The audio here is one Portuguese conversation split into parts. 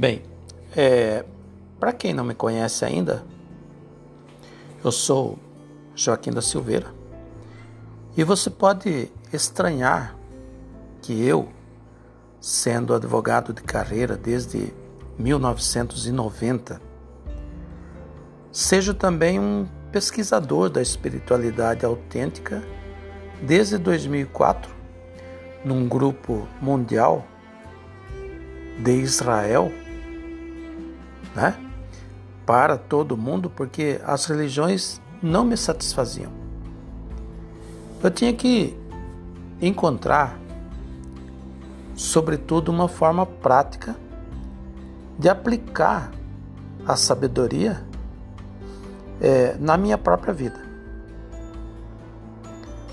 Bem, é, para quem não me conhece ainda, eu sou Joaquim da Silveira. E você pode estranhar que eu, sendo advogado de carreira desde 1990, seja também um pesquisador da espiritualidade autêntica desde 2004, num grupo mundial de Israel, né? Para todo mundo, porque as religiões não me satisfaziam. Eu tinha que encontrar, sobretudo, uma forma prática de aplicar a sabedoria é, na minha própria vida.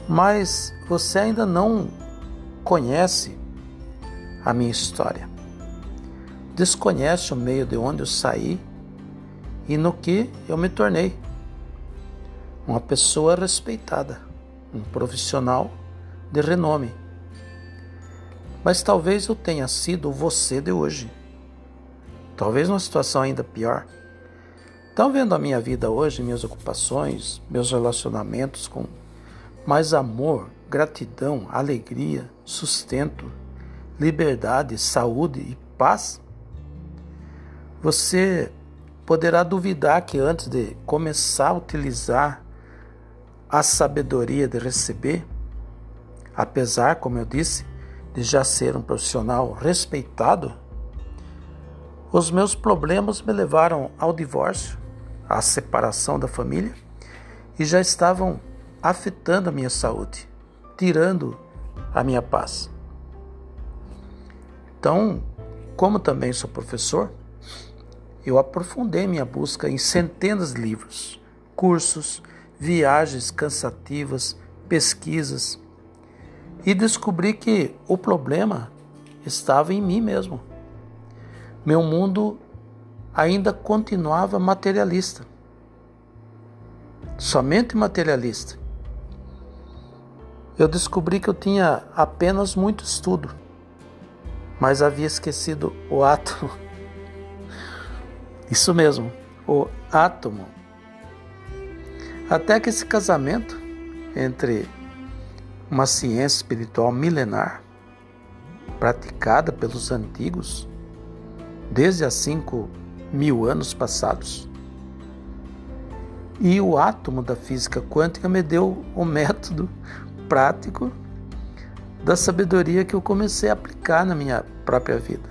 Mas você ainda não conhece a minha história. Desconhece o meio de onde eu saí e no que eu me tornei. Uma pessoa respeitada, um profissional de renome. Mas talvez eu tenha sido você de hoje. Talvez numa situação ainda pior. Estão vendo a minha vida hoje, minhas ocupações, meus relacionamentos com mais amor, gratidão, alegria, sustento, liberdade, saúde e paz? Você poderá duvidar que antes de começar a utilizar a sabedoria de receber, apesar, como eu disse, de já ser um profissional respeitado, os meus problemas me levaram ao divórcio, a separação da família e já estavam afetando a minha saúde, tirando a minha paz. Então, como também sou professor, eu aprofundei minha busca em centenas de livros, cursos, viagens cansativas, pesquisas e descobri que o problema estava em mim mesmo. Meu mundo ainda continuava materialista. Somente materialista. Eu descobri que eu tinha apenas muito estudo, mas havia esquecido o átomo. Isso mesmo, o átomo. Até que esse casamento entre uma ciência espiritual milenar, praticada pelos antigos, desde há cinco mil anos passados. E o átomo da física quântica me deu o método prático da sabedoria que eu comecei a aplicar na minha própria vida,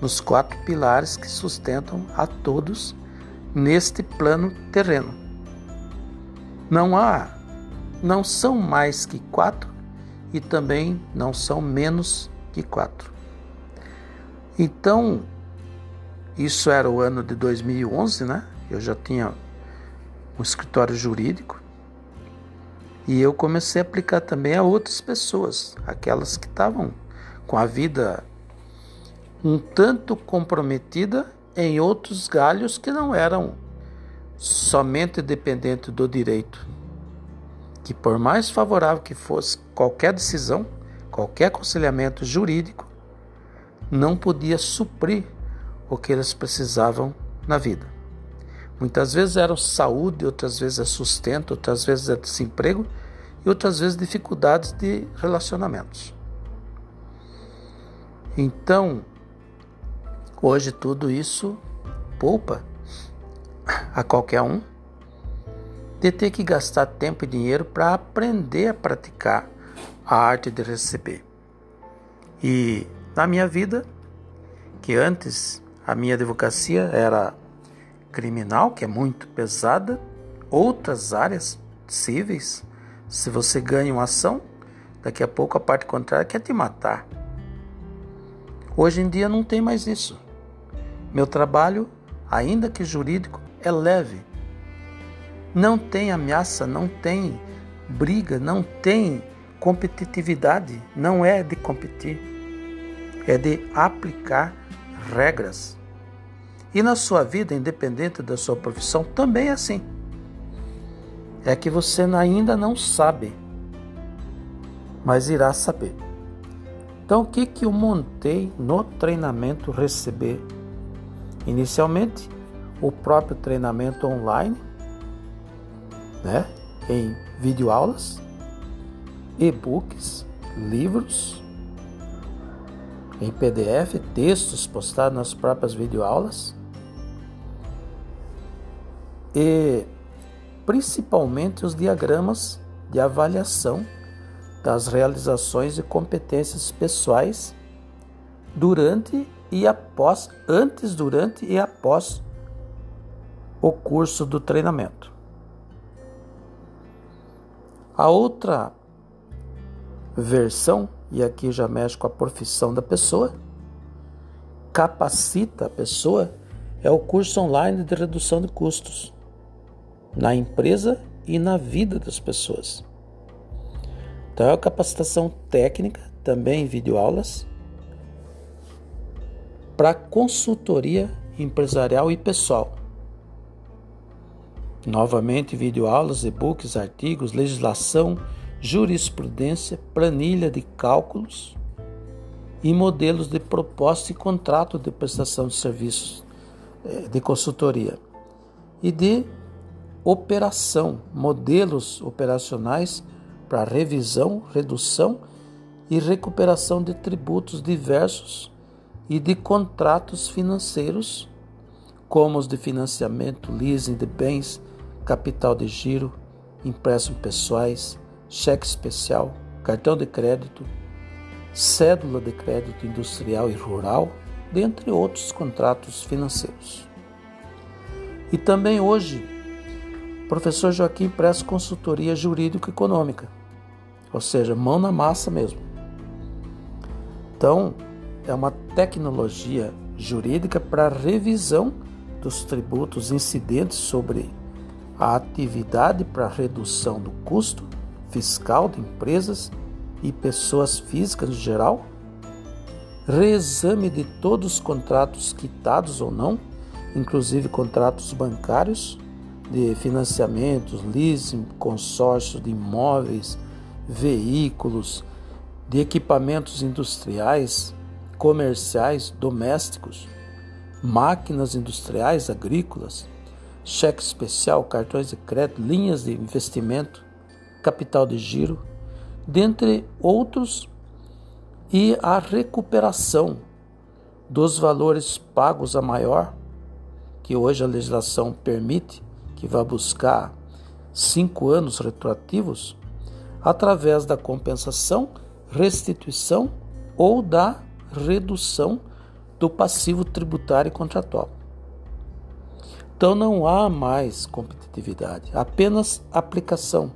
nos quatro pilares que sustentam a todos neste plano terreno. Não há, não são mais que quatro e também não são menos que quatro. Então, isso era o ano de 2011, né? Eu já tinha um escritório jurídico e eu comecei a aplicar também a outras pessoas, aquelas que estavam com a vida um tanto comprometida em outros galhos que não eram somente dependentes do direito. Que por mais favorável que fosse qualquer decisão, qualquer aconselhamento jurídico, não podia suprir o que eles precisavam na vida. Muitas vezes era saúde, outras vezes é sustento, outras vezes é desemprego e outras vezes dificuldades de relacionamentos. Então, hoje tudo isso poupa a qualquer um de ter que gastar tempo e dinheiro para aprender a praticar a arte de receber. E na minha vida, que antes a minha advocacia era criminal, que é muito pesada, outras áreas cíveis. Se você ganha uma ação, daqui a pouco a parte contrária quer te matar. Hoje em dia não tem mais isso. Meu trabalho, ainda que jurídico, é leve. Não tem ameaça, não tem briga, não tem competitividade, não é de competir, é de aplicar regras. E na sua vida, independente da sua profissão, também é assim. É que você ainda não sabe, mas irá saber. Então, o que, que eu montei no treinamento Receber Inicialmente, o próprio treinamento online, né, em videoaulas, e-books, livros, em PDF, textos postados nas próprias videoaulas. E principalmente os diagramas de avaliação das realizações e competências pessoais durante e após, antes, durante e após o curso do treinamento. A outra versão, e aqui já mexe com a profissão da pessoa, capacita a pessoa, é o curso online de redução de custos na empresa e na vida das pessoas. Então, é a capacitação técnica, também em videoaulas, para consultoria empresarial e pessoal. Novamente, videoaulas, e-books, artigos, legislação, jurisprudência, planilha de cálculos e modelos de proposta e contrato de prestação de serviços eh, de consultoria e de operação, modelos operacionais para revisão, redução e recuperação de tributos diversos e de contratos financeiros, como os de financiamento, leasing de bens, capital de giro, empréstimos pessoais, cheque especial, cartão de crédito, cédula de crédito industrial e rural, dentre outros contratos financeiros. E também hoje o professor Joaquim presta consultoria jurídico-econômica, ou seja, mão na massa mesmo. Então, é uma tecnologia jurídica para revisão dos tributos incidentes sobre a atividade para redução do custo fiscal de empresas e pessoas físicas no geral, reexame de todos os contratos quitados ou não, inclusive contratos bancários, de financiamentos, leasing, consórcio de imóveis, veículos, de equipamentos industriais, comerciais, domésticos, máquinas industriais, agrícolas, cheque especial, cartões de crédito, linhas de investimento, capital de giro, dentre outros, e a recuperação dos valores pagos a maior, que hoje a legislação permite, que vai buscar cinco anos retroativos através da compensação, restituição ou da redução do passivo tributário e contratual. Então não há mais competitividade, apenas aplicação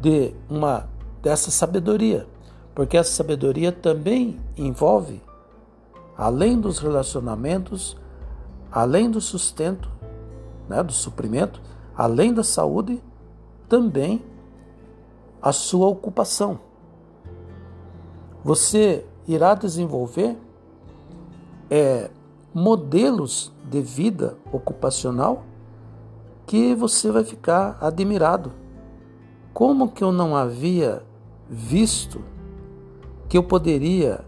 de uma dessa sabedoria, porque essa sabedoria também envolve além dos relacionamentos, além do sustento, né, do suprimento, além da saúde, também a sua ocupação. Você irá desenvolver é, modelos de vida ocupacional que você vai ficar admirado. Como que eu não havia visto que eu poderia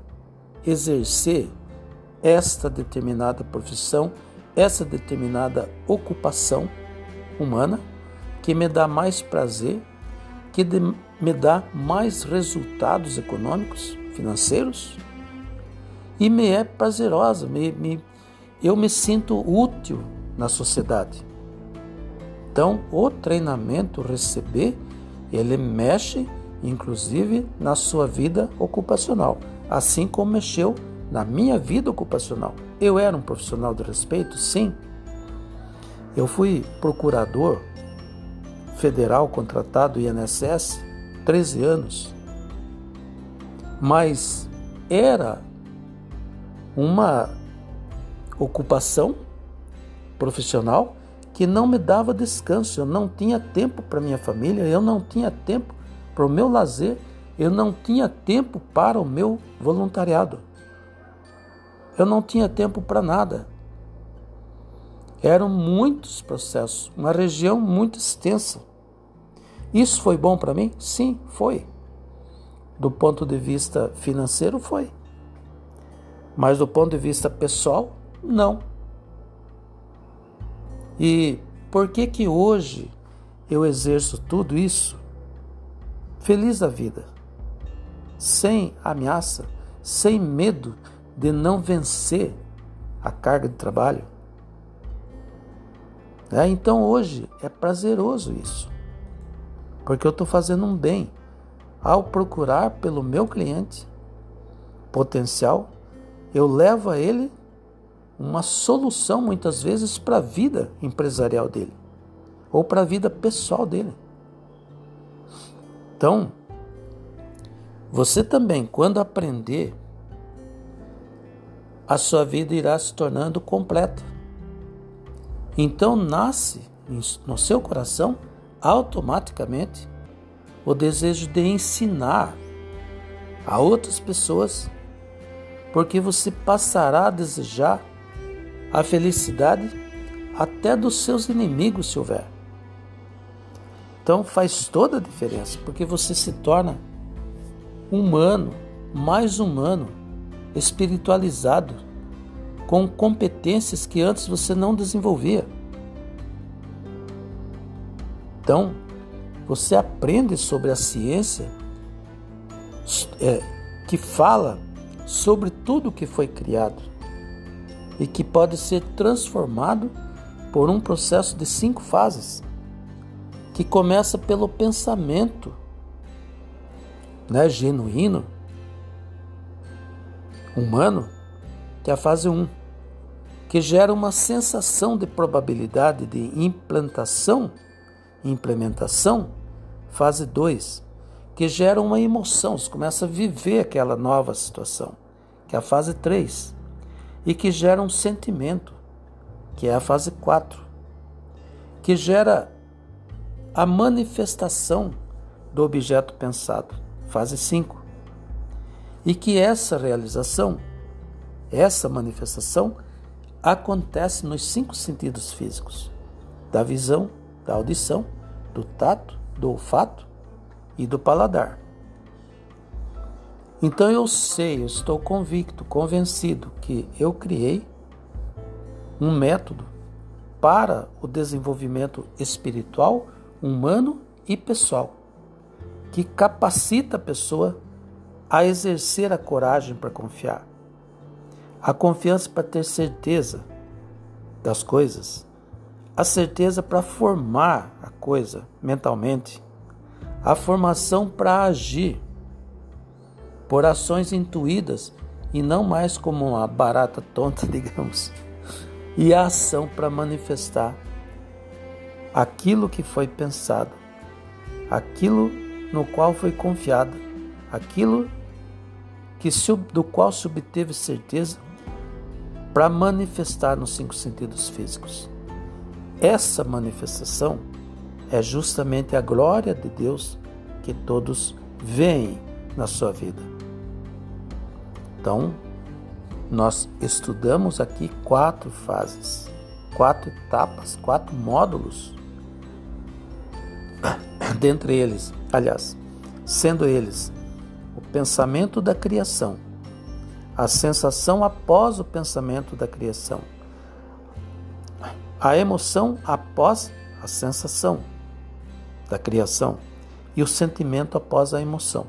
exercer esta determinada profissão essa determinada ocupação humana que me dá mais prazer, que me dá mais resultados econômicos, financeiros e me é prazerosa, me, me, eu me sinto útil na sociedade. Então, o treinamento receber, ele mexe inclusive na sua vida ocupacional, assim como mexeu na minha vida ocupacional. Eu era um profissional de respeito? Sim. Eu fui procurador federal contratado INSS 13 anos. Mas era uma ocupação profissional que não me dava descanso, eu não tinha tempo para minha família, eu não tinha tempo para o meu lazer, eu não tinha tempo para o meu voluntariado. Eu não tinha tempo para nada. Eram muitos processos, uma região muito extensa. Isso foi bom para mim? Sim, foi. Do ponto de vista financeiro, foi. Mas do ponto de vista pessoal, não. E por que que hoje eu exerço tudo isso feliz da vida, sem ameaça, sem medo de não vencer a carga de trabalho? É, então hoje é prazeroso isso, porque eu estou fazendo um bem ao procurar pelo meu cliente potencial, eu levo a ele uma solução muitas vezes para a vida empresarial dele ou para a vida pessoal dele. Então, você também, quando aprender, a sua vida irá se tornando completa. Então nasce no seu coração automaticamente o desejo de ensinar a outras pessoas, porque você passará a desejar a felicidade até dos seus inimigos, se houver. Então faz toda a diferença, porque você se torna humano, mais humano, espiritualizado, com competências que antes você não desenvolvia. Então, você aprende sobre a ciência é, que fala sobre tudo que foi criado e que pode ser transformado por um processo de cinco fases, que começa pelo pensamento né, genuíno, humano, que é a fase 1, um, que gera uma sensação de probabilidade de implantação, implementação, fase 2, que gera uma emoção, você começa a viver aquela nova situação, que é a fase 3 e que gera um sentimento, que é a fase 4, que gera a manifestação do objeto pensado, fase 5. E que essa realização, essa manifestação, acontece nos cinco sentidos físicos: da visão, da audição, do tato, do olfato e do paladar. Então eu sei, eu estou convicto, convencido que eu criei um método para o desenvolvimento espiritual, humano e pessoal, que capacita a pessoa a exercer a coragem para confiar, a confiança para ter certeza das coisas, a certeza para formar coisa mentalmente, a formação para agir por ações intuídas e não mais como uma barata tonta, digamos, e a ação para manifestar aquilo que foi pensado, aquilo no qual foi confiado, aquilo que do qual se obteve certeza para manifestar nos cinco sentidos físicos. Essa manifestação é justamente a glória de Deus que todos veem na sua vida. Então, nós estudamos aqui quatro fases, quatro etapas, quatro módulos. Dentre eles, aliás, sendo eles o pensamento da criação, a sensação após o pensamento da criação, a emoção após a sensação da criação e o sentimento após a emoção.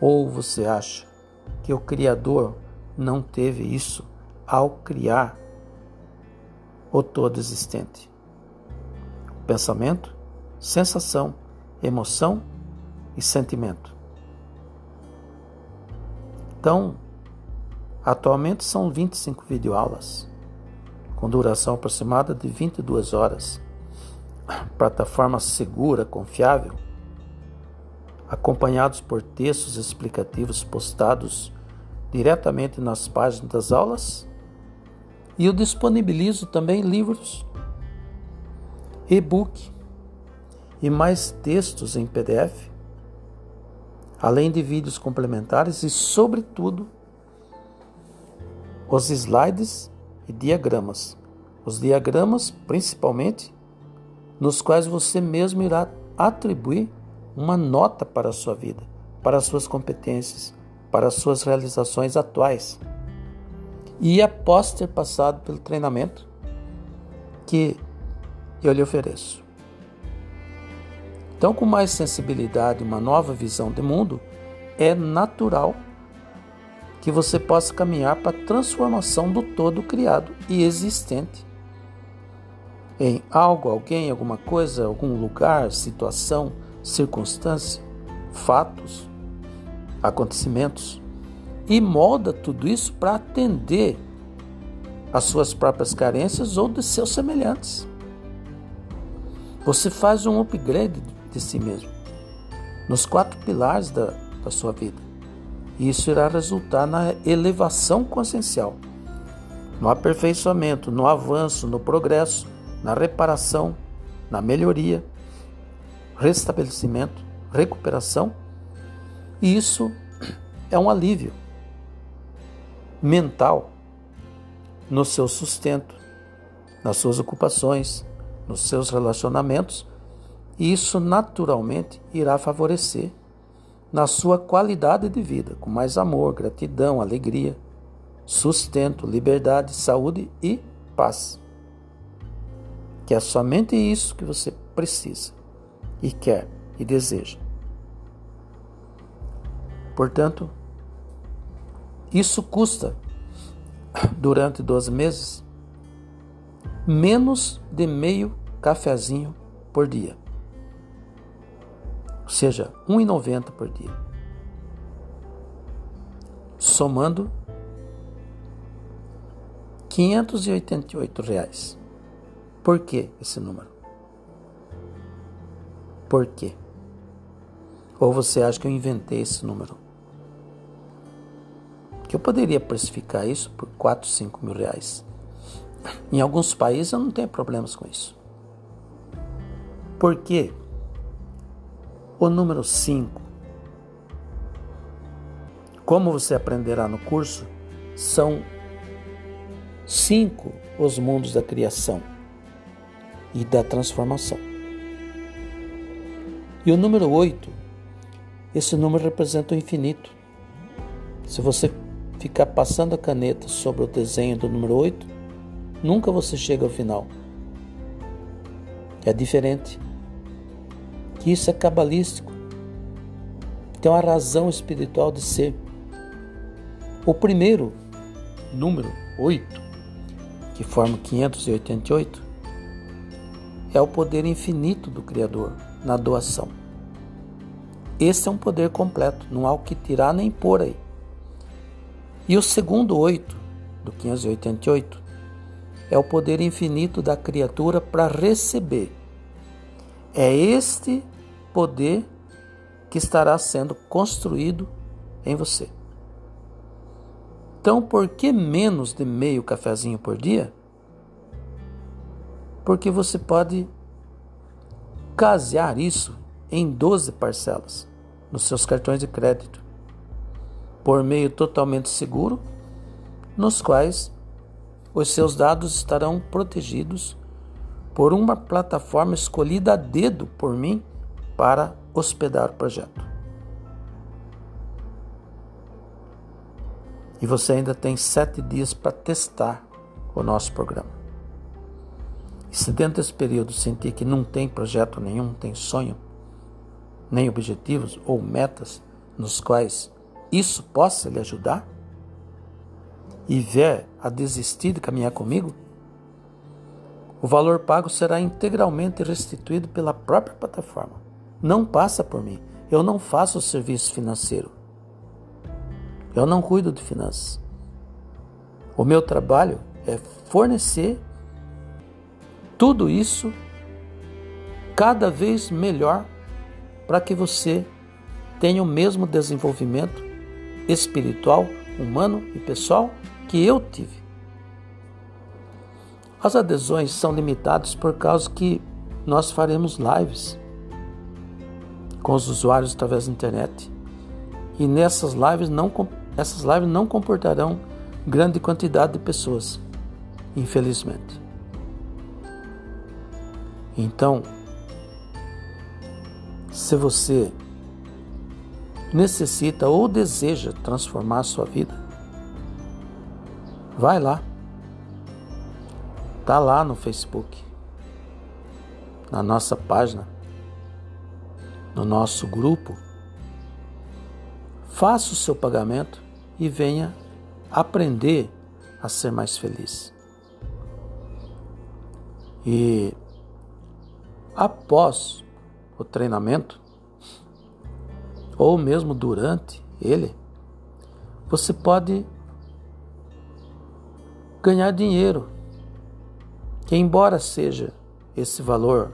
Ou você acha que o Criador não teve isso ao criar o todo existente. Pensamento, sensação, emoção e sentimento. Então, atualmente são 25 videoaulas, com duração aproximada de 22 horas. Plataforma segura, confiável, acompanhados por textos explicativos postados diretamente nas páginas das aulas. E eu disponibilizo também livros, e-book e mais textos em PDF, além de vídeos complementares e, sobretudo, os slides e diagramas. Os diagramas, principalmente, nos quais você mesmo irá atribuir uma nota para a sua vida, para as suas competências, para as suas realizações atuais. E após ter passado pelo treinamento, que eu lhe ofereço. Então, com mais sensibilidade uma nova visão de mundo, é natural que você possa caminhar para a transformação do todo criado e existente em algo, alguém, alguma coisa, algum lugar, situação, circunstância, fatos, acontecimentos e molda tudo isso para atender às suas próprias carências ou de seus semelhantes. Você faz um upgrade de si mesmo nos quatro pilares da, da sua vida. E isso irá resultar na elevação consciencial, no aperfeiçoamento, no avanço, no progresso, na reparação, na melhoria, restabelecimento, recuperação. E isso é um alívio mental no seu sustento, nas suas ocupações, nos seus relacionamentos, e isso naturalmente irá favorecer na sua qualidade de vida, com mais amor, gratidão, alegria, sustento, liberdade, saúde e paz. Que é somente isso que você precisa e quer e deseja. Portanto, isso custa, durante 12 meses, menos de meio cafezinho por dia. Ou seja, R$ 1,90 por dia. Somando 588 reais. Por que esse número? Por quê? Ou você acha que eu inventei esse número? que eu poderia precificar isso por 4, 5 mil reais. Em alguns países eu não tenho problemas com isso. Por quê? O número 5, como você aprenderá no curso, são cinco os mundos da criação e da transformação. E o número 8, esse número representa o infinito. Se você ficar passando a caneta sobre o desenho do número 8, nunca você chega ao final. É diferente. Isso é cabalístico. Tem uma razão espiritual de ser. O primeiro número 8, que forma 588, é o poder infinito do Criador na doação. Esse é um poder completo, não há o que tirar nem pôr aí. E o segundo oito, do 588, é o poder infinito da criatura para receber. É este poder que estará sendo construído em você. Então, por que menos de meio cafezinho por dia? Porque você pode casear isso em 12 parcelas nos seus cartões de crédito por meio totalmente seguro, nos quais os seus dados estarão protegidos por uma plataforma escolhida a dedo por mim para hospedar o projeto. E você ainda tem sete dias para testar o nosso programa. Se dentro desse período sentir que não tem projeto nenhum, tem sonho, nem objetivos ou metas nos quais isso possa lhe ajudar? E vier a desistir de caminhar comigo? O valor pago será integralmente restituído pela própria plataforma. Não passa por mim. Eu não faço serviço financeiro. Eu não cuido de finanças. O meu trabalho é fornecer tudo isso cada vez melhor para que você tenha o mesmo desenvolvimento espiritual, humano e pessoal que eu tive. As adesões são limitadas por causa que nós faremos lives com os usuários através da internet. E nessas lives não essas lives não comportarão grande quantidade de pessoas, infelizmente. Então, se você necessita ou deseja transformar a sua vida, vai lá. Tá lá no Facebook, na nossa página, no nosso grupo. Faça o seu pagamento e venha aprender a ser mais feliz. E após o treinamento, ou mesmo durante ele, você pode ganhar dinheiro, que embora seja esse valor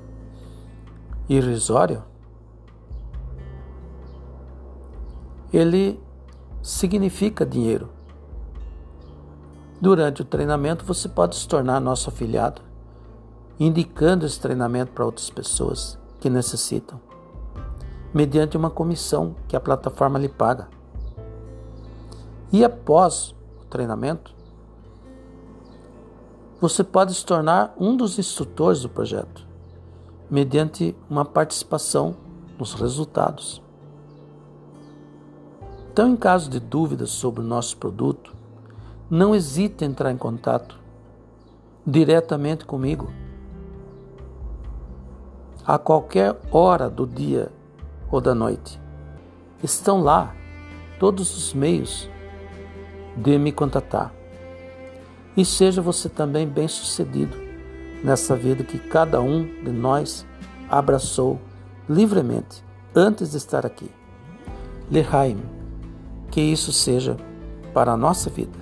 irrisório, ele significa dinheiro. Durante o treinamento, você pode se tornar nosso afiliado, indicando esse treinamento para outras pessoas que necessitam, mediante uma comissão que a plataforma lhe paga. E após o treinamento, você pode se tornar um dos instrutores do projeto, mediante uma participação nos resultados. Então, em caso de dúvidas sobre o nosso produto, não hesite em entrar em contato diretamente comigo. A qualquer hora do dia ou da noite. Estão lá todos os meios de me contatar. E seja você também bem-sucedido nessa vida que cada um de nós abraçou livremente antes de estar aqui. Lehaim, que isso seja para a nossa vida.